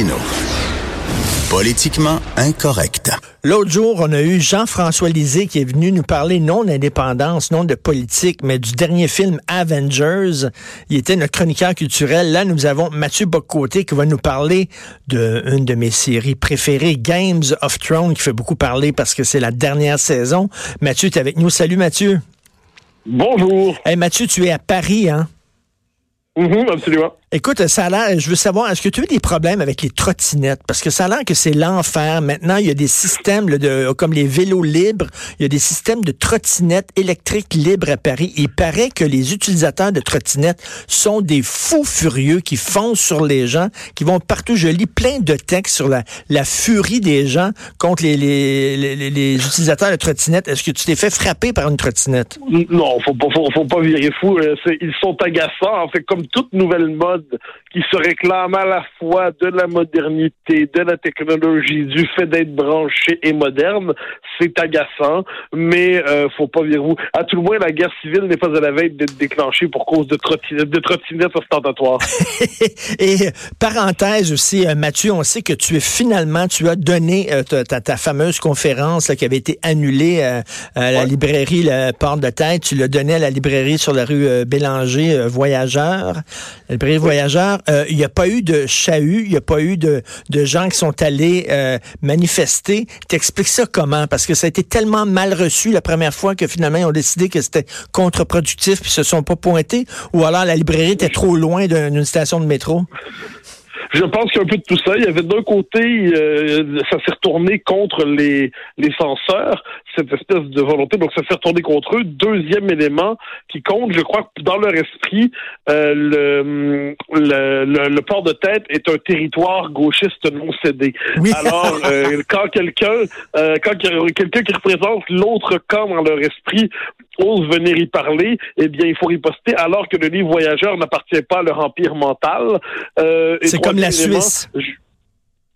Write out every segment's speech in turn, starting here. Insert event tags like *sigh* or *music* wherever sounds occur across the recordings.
Martineau. Politiquement incorrect. L'autre jour, on a eu Jean-François Lisée qui est venu nous parler non d'indépendance, non de politique, mais du dernier film Avengers. Il était notre chroniqueur culturel. Là, nous avons Mathieu Boccoté qui va nous parler d'une de mes séries préférées, Games of Thrones, qui fait beaucoup parler parce que c'est la dernière saison. Mathieu, tu es avec nous. Salut Mathieu. Bonjour. Hey Mathieu, tu es à Paris, hein? Mhm, absolument. Écoute, ça a l'air, je veux savoir, est-ce que tu as eu des problèmes avec les trottinettes? Parce que ça a l'air que c'est l'enfer. Maintenant, il y a des systèmes de, comme les vélos libres, il y a des systèmes de trottinettes électriques libres à Paris. Il paraît que les utilisateurs de trottinettes sont des fous furieux qui foncent sur les gens, qui vont partout. Je lis plein de textes sur la, la furie des gens contre les, les, les, les utilisateurs de trottinettes. Est-ce que tu t'es fait frapper par une trottinette? Non, faut pas, faut, faut pas virer fou. Euh, ils sont agaçants. En fait, comme toute nouvelle mode, méthode qui se réclame à la fois de la modernité, de la technologie, du fait d'être branché et moderne, c'est agaçant, mais euh, faut pas virer vous. À tout le moins, la guerre civile n'est pas à la veille d'être déclenchée pour cause de trottinettes, de trottinettes ostentatoires. *laughs* et parenthèse aussi, euh, Mathieu, on sait que tu es finalement, tu as donné euh, ta, ta, fameuse conférence là, qui avait été annulée euh, à la librairie Le Port de Tête. Tu l'as donnée à la librairie sur la rue Bélanger, Voyageurs. La librairie Voyageurs. Il n'y a pas eu de chahut, il n'y a pas eu de, de gens qui sont allés manifester. T'expliques ça comment? Parce que que ça a été tellement mal reçu la première fois que finalement ils ont décidé que c'était contre-productif puis se sont pas pointés ou alors la librairie était trop loin d'une station de métro? Je pense qu'il y a un peu de tout ça. Il y avait d'un côté, euh, ça s'est retourné contre les, les censeurs, cette espèce de volonté, donc ça s'est retourné contre eux. Deuxième élément qui compte, je crois que dans leur esprit, euh, le, le, le, port de tête est un territoire gauchiste non cédé. Alors, euh, quand quelqu'un quand quelqu'un qui représente l'autre camp dans leur esprit ose venir y parler, eh bien, il faut riposter, alors que le livre Voyageur n'appartient pas à leur empire mental. Euh, c'est comme la Suisse.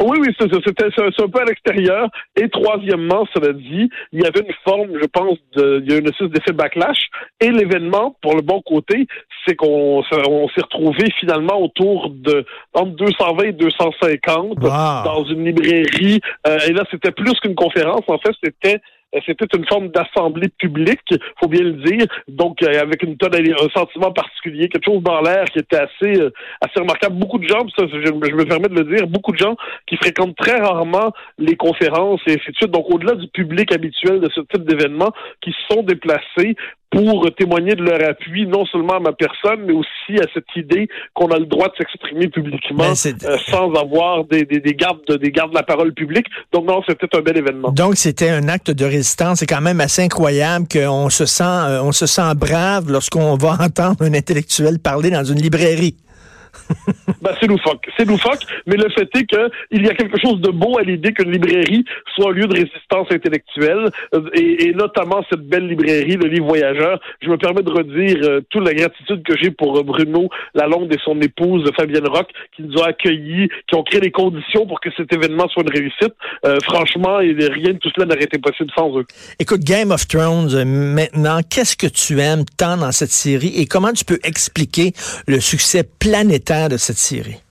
Oui, oui, c'était un peu à l'extérieur. Et troisièmement, cela dit, il y avait une forme, je pense, de, il y a une espèce d'effet backlash. Et l'événement, pour le bon côté, c'est qu'on on s'est retrouvé finalement autour de entre 220 et 250 dans une librairie. Euh, et là, c'était plus qu'une conférence. En fait, c'était c'était une forme d'assemblée publique, faut bien le dire, donc euh, avec une tonne, un sentiment particulier, quelque chose dans l'air qui était assez euh, assez remarquable. Beaucoup de gens, ça, je, me permets de le dire, beaucoup de gens qui fréquentent très rarement les conférences et ainsi de suite. Donc au-delà du public habituel de ce type d'événement, qui sont déplacés pour témoigner de leur appui, non seulement à ma personne, mais aussi à cette idée qu'on a le droit de s'exprimer publiquement ben, euh, sans avoir des, des, des, gardes de, des gardes de la parole publique. Donc non, c'était un bel événement. Donc c'était un acte de résistance. C'est quand même assez incroyable qu'on se sent, euh, on se sent brave lorsqu'on va *laughs* entendre un intellectuel parler dans une librairie. *laughs* ben, c'est loufoque. Mais le fait est qu'il y a quelque chose de beau à l'idée qu'une librairie soit un lieu de résistance intellectuelle, euh, et, notamment cette belle librairie, le livre voyageur. Je me permets de redire euh, toute la gratitude que j'ai pour euh, Bruno Lalonde et son épouse Fabienne Rock, qui nous ont accueillis, qui ont créé les conditions pour que cet événement soit une réussite. franchement, rien de tout cela n'aurait été possible sans eux. Écoute, Game of Thrones, maintenant, qu'est-ce que tu aimes tant dans cette série et comment tu peux expliquer le succès planétaire de cette série?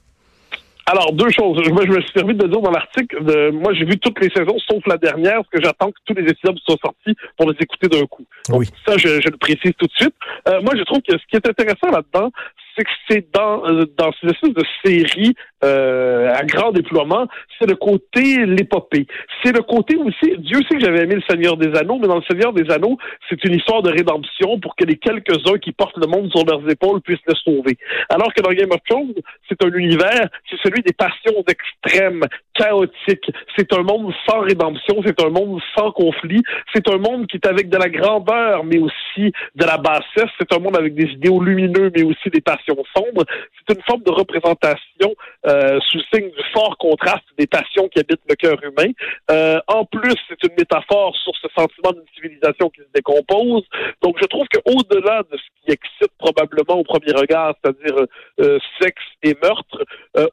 Alors, deux choses. Moi, je me suis permis de dire dans l'article, moi, j'ai vu toutes les saisons, sauf la dernière, parce que j'attends que tous les épisodes soient sortis pour les écouter d'un coup. oui. Ça, je, le précise tout de suite. Euh, moi, je trouve que ce qui est intéressant là-dedans, c'est que c'est dans, euh, dans ces espèces de séries euh, à grand déploiement, c'est le côté l'épopée. C'est le côté aussi, Dieu sait que j'avais aimé le Seigneur des Anneaux, mais dans le Seigneur des Anneaux, c'est une histoire de rédemption pour que les quelques-uns qui portent le monde sur leurs épaules puissent le sauver. Alors que dans Game of Thrones, c'est un univers, c'est celui des passions extrêmes, chaotiques. C'est un monde sans rédemption, c'est un monde sans conflit, c'est un monde qui est avec de la grandeur, mais aussi de la bassesse. C'est un monde avec des idéaux lumineux, mais aussi des passions C'est une forme de représentation euh, sous signe du fort contraste des passions qui habitent le cœur humain. Euh, en plus, c'est une métaphore sur ce sentiment d'une civilisation qui se décompose. Donc, je trouve qu'au-delà de ce qui excite probablement au premier regard, c'est-à-dire euh, sexe et meurtre,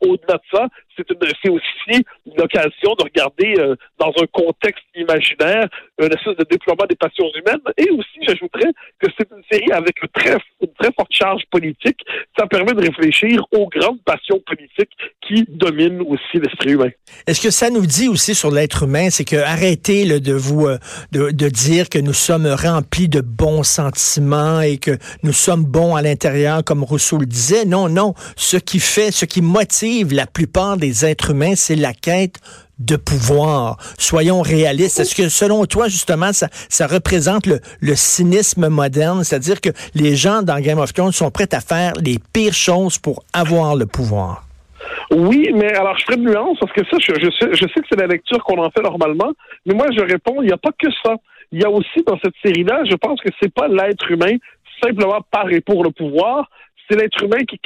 au-delà de ça, c'est aussi l'occasion de regarder euh, dans un contexte imaginaire un espèce de déploiement des passions humaines. Et aussi, j'ajouterais que c'est une série avec une très, une très forte charge politique. Ça permet de réfléchir aux grandes passions politiques qui dominent aussi l'esprit humain. Est-ce que ça nous dit aussi sur l'être humain, c'est que arrêtez de vous euh, de, dire que nous sommes remplis de bons sentiments et que nous sommes bons à l'intérieur, comme Rousseau le disait. Non, non. Ce qui fait, ce qui motive la plupart des êtres humains, c'est la quête de pouvoir. Soyons réalistes. Est-ce que selon toi, justement, ça, ça représente le, le cynisme moderne? C'est-à-dire que les gens dans Game of Thrones sont prêts à faire les pires choses pour avoir le pouvoir? Oui, mais alors je ferai une nuance parce que ça, je, sais, que c'est la lecture qu'on en fait normalement, mais moi je réponds, il n'y a pas que ça. Il y a aussi dans cette série-là, je pense que c'est pas l'être humain simplement par et pour le pouvoir, c'est l'être humain qui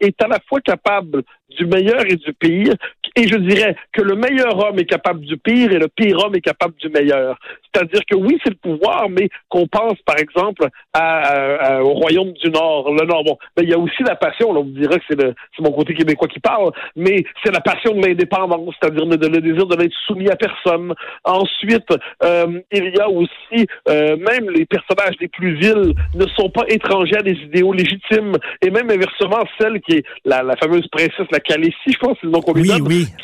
est à la fois capable du meilleur et du pire. Et je dirais que le meilleur homme est capable du pire et le pire homme est capable du meilleur. C'est-à-dire que oui, c'est le pouvoir, mais qu'on pense, par exemple, à, au Royaume du Nord, le Nord. Bon, ben, il y a aussi la passion, là, on me dirait que c'est, c'est mon côté québécois qui parle, mais c'est la passion de l'indépendance, c'est-à-dire le, le, désir de n'être soumis à personne. Ensuite, euh, il y a aussi, euh, même les personnages les plus vils ne sont pas étrangers à des idéaux légitimes, et même inversement, celle qui est la, la fameuse princesse, la Khaleesi, je pense, c'est le nom qu'on lui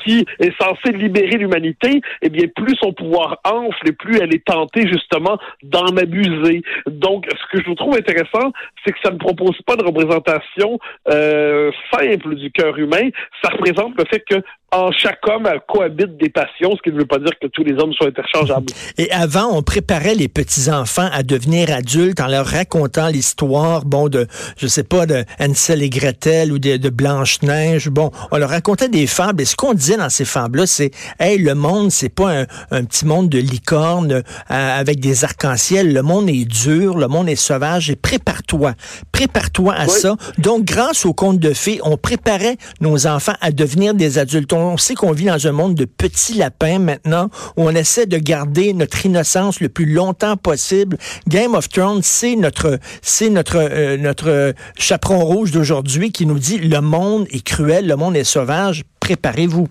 qui est censée libérer l'humanité, eh bien, plus son pouvoir enfle et plus elle est tentée, justement, d'en abuser. Donc, ce que je trouve intéressant, c'est que ça ne propose pas de représentation euh, simple du cœur humain. Ça représente le fait que en chaque homme cohabite des passions, ce qui ne veut pas dire que tous les hommes sont interchangeables. Et avant, on préparait les petits-enfants à devenir adultes en leur racontant l'histoire, bon, de, je sais pas, de Hansel et Gretel ou de, de Blanche-Neige. Bon, on leur racontait des fables. Et ce qu'on disait dans ces fables-là, c'est, hey, le monde, c'est pas un, petit monde de licorne euh, avec des arcs-en-ciel. Le monde est dur, le monde est sauvage. Et prépare-toi. Prépare-toi à ça. Donc, grâce au conte de fées, on préparait nos enfants à devenir des adultes on sait qu'on vit dans un monde de petits lapins maintenant, où on essaie de garder notre innocence le plus longtemps possible. Game of Thrones, c'est notre, c'est notre, euh, notre chaperon rouge d'aujourd'hui qui nous dit le monde est cruel, le monde est sauvage. Préparez-vous.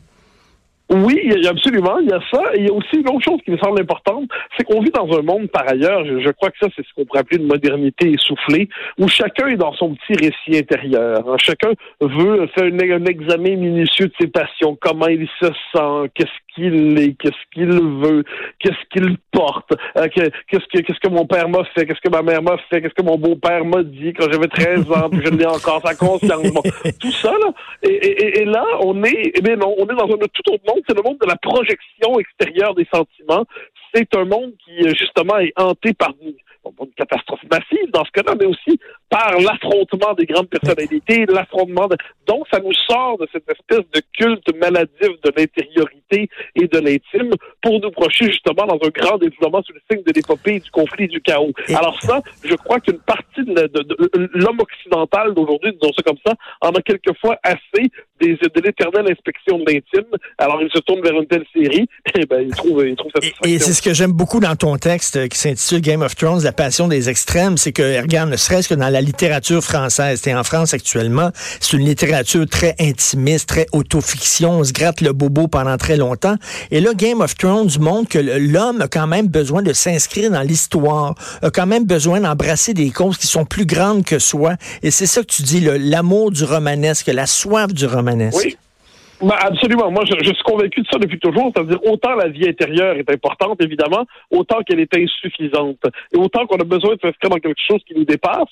Oui, absolument, il y a ça. Et il y a aussi une autre chose qui me semble importante, c'est qu'on vit dans un monde, par ailleurs, je, crois que ça, c'est ce qu'on pourrait appeler une modernité essoufflée, où chacun est dans son petit récit intérieur. Hein. Chacun veut faire un, examen minutieux de ses passions, comment il se sent, qu'est-ce qu'il est, qu'est-ce qu'il veut, qu'est-ce qu'il porte, euh, qu'est-ce que qu'est-ce que mon père m'a fait, qu'est-ce que ma mère m'a fait, qu'est-ce que mon beau-père m'a dit quand j'avais 13 ans, puis je l'ai encore sa conscience. tout ça, là. Et, et, et, là, on est, eh non, on est dans un tout autre monde, c'est le monde de la projection extérieure des sentiments. C'est un monde qui, justement, est hanté par une catastrophe massive dans ce cas-là, mais aussi par l'affrontement des grandes personnalités, l'affrontement de... Donc, ça nous sort de cette espèce de culte maladif de l'intériorité et de l'intime pour nous projeter justement dans un grand déploiement sous le signe de l'épopée, du conflit, du chaos. Alors ça, je crois qu'une partie de, l'homme occidental d'aujourd'hui, disons ça comme ça, en a quelquefois assez des, de l'éternelle inspection de l'intime. Alors, il se tourne vers une telle série, *laughs* et ben, il trouve, il trouve Et, et c'est ce que j'aime beaucoup dans ton texte euh, qui s'intitule Game of Thrones, la passion des extrêmes, c'est que, regarde, ne serait-ce que dans la littérature française, es en France actuellement, c'est une littérature très intimiste, très autofiction, on se gratte le bobo pendant très longtemps. Et là, Game of Thrones montre que l'homme a quand même besoin de s'inscrire dans l'histoire, a quand même besoin d'embrasser des causes qui sont plus grandes que soi. Et c'est ça que tu dis, l'amour du romanesque, la soif du romanesque. Oui. Ben absolument. Moi, je, je, suis convaincu de ça depuis toujours. C'est-à-dire, autant la vie intérieure est importante, évidemment, autant qu'elle est insuffisante. Et autant qu'on a besoin de s'inscrire dans quelque chose qui nous dépasse.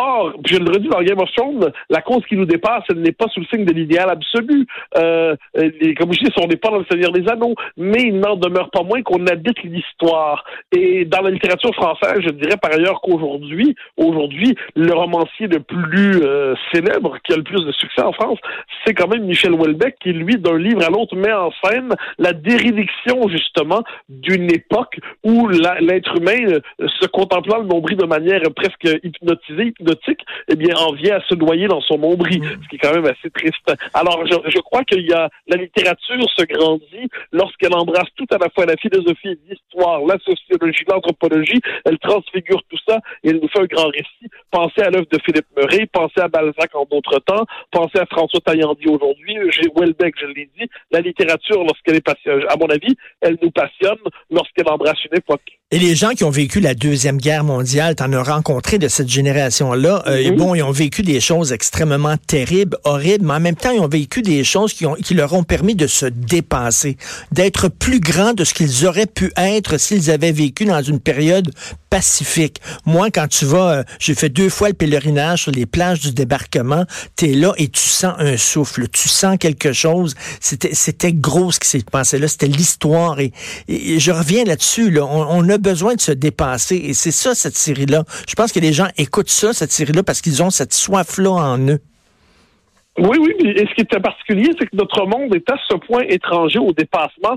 Or, je le redis dans Game of Thrones, la cause qui nous dépasse, elle n'est pas sous le signe de l'idéal absolu. Euh, les, comme je dis, on n'est pas dans le Seigneur des Anneaux, mais il n'en demeure pas moins qu'on habite l'histoire. Et dans la littérature française, je dirais par ailleurs qu'aujourd'hui, aujourd'hui, le romancier le plus euh, célèbre, qui a le plus de succès en France, c'est quand même Michel Houellebecq, qui, lui, d'un livre à l'autre, met en scène la dérédiction, justement, d'une époque où l'être humain, euh, se contemplant le nombril de manière presque hypnotisée, hypnotique, eh bien, en vient à se noyer dans son nombril, mm. ce qui est quand même assez triste. Alors, je, je crois qu'il y a, la littérature se grandit lorsqu'elle embrasse tout à la fois la philosophie, l'histoire, la sociologie, l'anthropologie, elle transfigure tout ça et elle nous fait un grand récit. Pensez à l'œuvre de Philippe Murray, pensez à Balzac en d'autres temps, pensez à François Taillandy aujourd'hui, bec, je l'ai dit. La littérature, lorsqu'elle est passionnée, à mon avis, elle nous passionne lorsqu'elle embrasse une époque. Et les gens qui ont vécu la Deuxième Guerre mondiale, t'en as rencontré de cette génération-là, euh, bon, ils ont vécu des choses extrêmement terribles, horribles, mais en même temps, ils ont vécu des choses qui, ont, qui leur ont permis de se dépasser, d'être plus grands de ce qu'ils auraient pu être s'ils avaient vécu dans une période pacifique. Moi, quand tu vas, euh, j'ai fait deux fois le pèlerinage sur les plages du débarquement, tu es là et tu sens un souffle, tu sens quelque chose. C'était, gros ce qui s'est passé là, c'était l'histoire. Et, je reviens là-dessus, là. On, on, a besoin de se dépasser. Et c'est ça, cette série-là. Je pense que les gens écoutent ça, cette série-là, parce qu'ils ont cette soif-là en eux. Oui, oui, et ce qui est particulier, c'est que notre monde est à ce point étranger au dépassement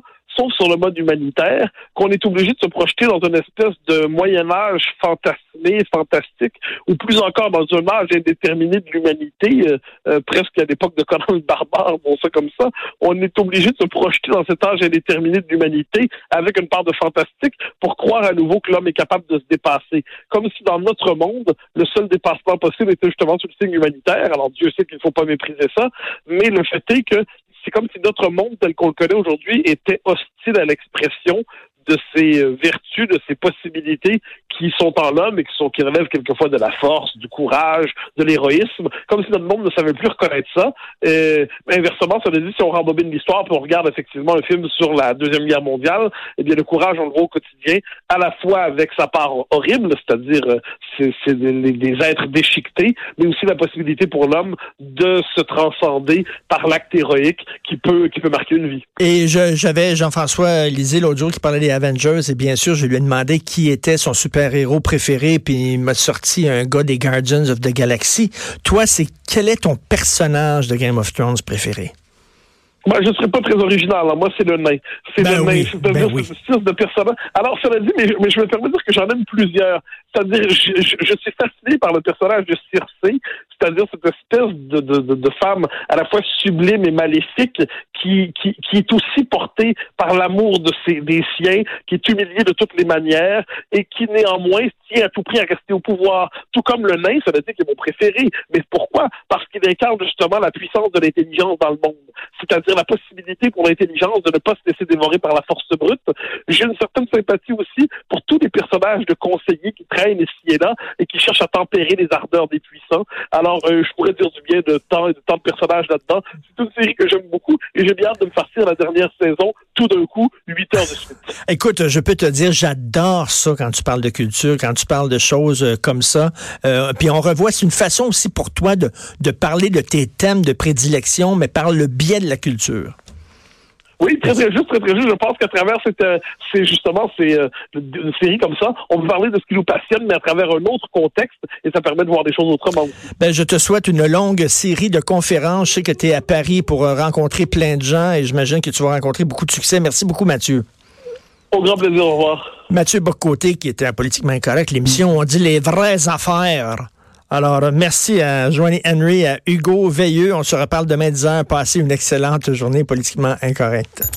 sur le mode humanitaire, qu'on est obligé de se projeter dans une espèce de Moyen Âge fantasmé, fantastique, ou plus encore dans un âge indéterminé de l'humanité, euh, euh, presque à l'époque de Conan le barbare, bon ça comme ça. On est obligé de se projeter dans cet âge indéterminé de l'humanité avec une part de fantastique pour croire à nouveau que l'homme est capable de se dépasser. Comme si dans notre monde, le seul dépassement possible était justement sur le signe humanitaire. Alors Dieu sait qu'il ne faut pas mépriser ça, mais le fait est que c'est comme si notre monde tel qu'on le connaît aujourd'hui était hostile à l'expression de ses euh, vertus, de ses possibilités qui sont en l'homme et qui sont qui relèvent quelquefois de la force, du courage, de l'héroïsme, comme si notre monde ne savait plus reconnaître ça. Et, inversement, ça veut dire si on rembobine l'histoire et on regarde effectivement un film sur la deuxième guerre mondiale, eh bien le courage on le voit au quotidien, à la fois avec sa part horrible, c'est-à-dire euh, c'est des, des, êtres déchiquetés, mais aussi la possibilité pour l'homme de se transcender par l'acte héroïque qui peut qui peut marquer une vie. Et j'avais Jean-François Lisée l'autre jour qui parlait des Avengers et bien sûr je lui ai demandé qui était son super héros préféré, puis il m'a sorti un gars des Guardians of the Galaxy. Toi, c'est quel est ton personnage de Game of Thrones préféré? Moi, je ne serais pas très original. Moi, c'est le nain. C'est ben le nain. cest ben de personnage. Alors, cela dit, mais, mais je me permets de dire que j'en aime plusieurs. C'est-à-dire, je, je, suis fasciné par le personnage de Circé, c'est-à-dire cette espèce de, de, de, femme à la fois sublime et maléfique qui, qui, qui est aussi portée par l'amour de ses, des siens, qui est humiliée de toutes les manières et qui néanmoins tient à tout prix à rester au pouvoir. Tout comme le nain, ça veut dire qu'il est mon préféré. Mais pourquoi? Parce qu'il incarne justement la puissance de l'intelligence dans le monde. C'est-à-dire la possibilité pour l'intelligence de ne pas se laisser dévorer par la force brute. J'ai une certaine sympathie aussi pour tous les personnages de conseillers qui traînent ici et là et qui cherchent à tempérer les ardeurs des puissants. Alors, euh, je pourrais dire du bien de tant et de tant de personnages là-dedans. C'est une série que j'aime beaucoup et j'ai bien hâte de me farcir la dernière saison tout d'un coup, 8 heures de suite. Écoute, je peux te dire, j'adore ça quand tu parles de culture, quand tu parles de choses euh, comme ça. Euh, puis on revoit, c'est une façon aussi pour toi de, de parler de tes thèmes de prédilection, mais par le biais de la culture. Oui, très très juste, très très juste. Je pense qu'à travers cette, euh, c'est justement c'est euh, une série comme ça, on veut parler de ce qui nous passionne, mais à travers un autre contexte, et ça permet de voir des choses autrement. Ben, je te souhaite une longue série de conférences. Je sais que tu es à Paris pour euh, rencontrer plein de gens, et j'imagine que tu vas rencontrer beaucoup de succès. Merci beaucoup, Mathieu. Au grand plaisir, au revoir. Mathieu Bocoté, qui était à Politiquement Incorrect, l'émission On dit les vraies affaires. Alors, merci à Joanie Henry, à Hugo Veilleux. On se reparle demain 10 heures. Passez une excellente journée politiquement incorrecte.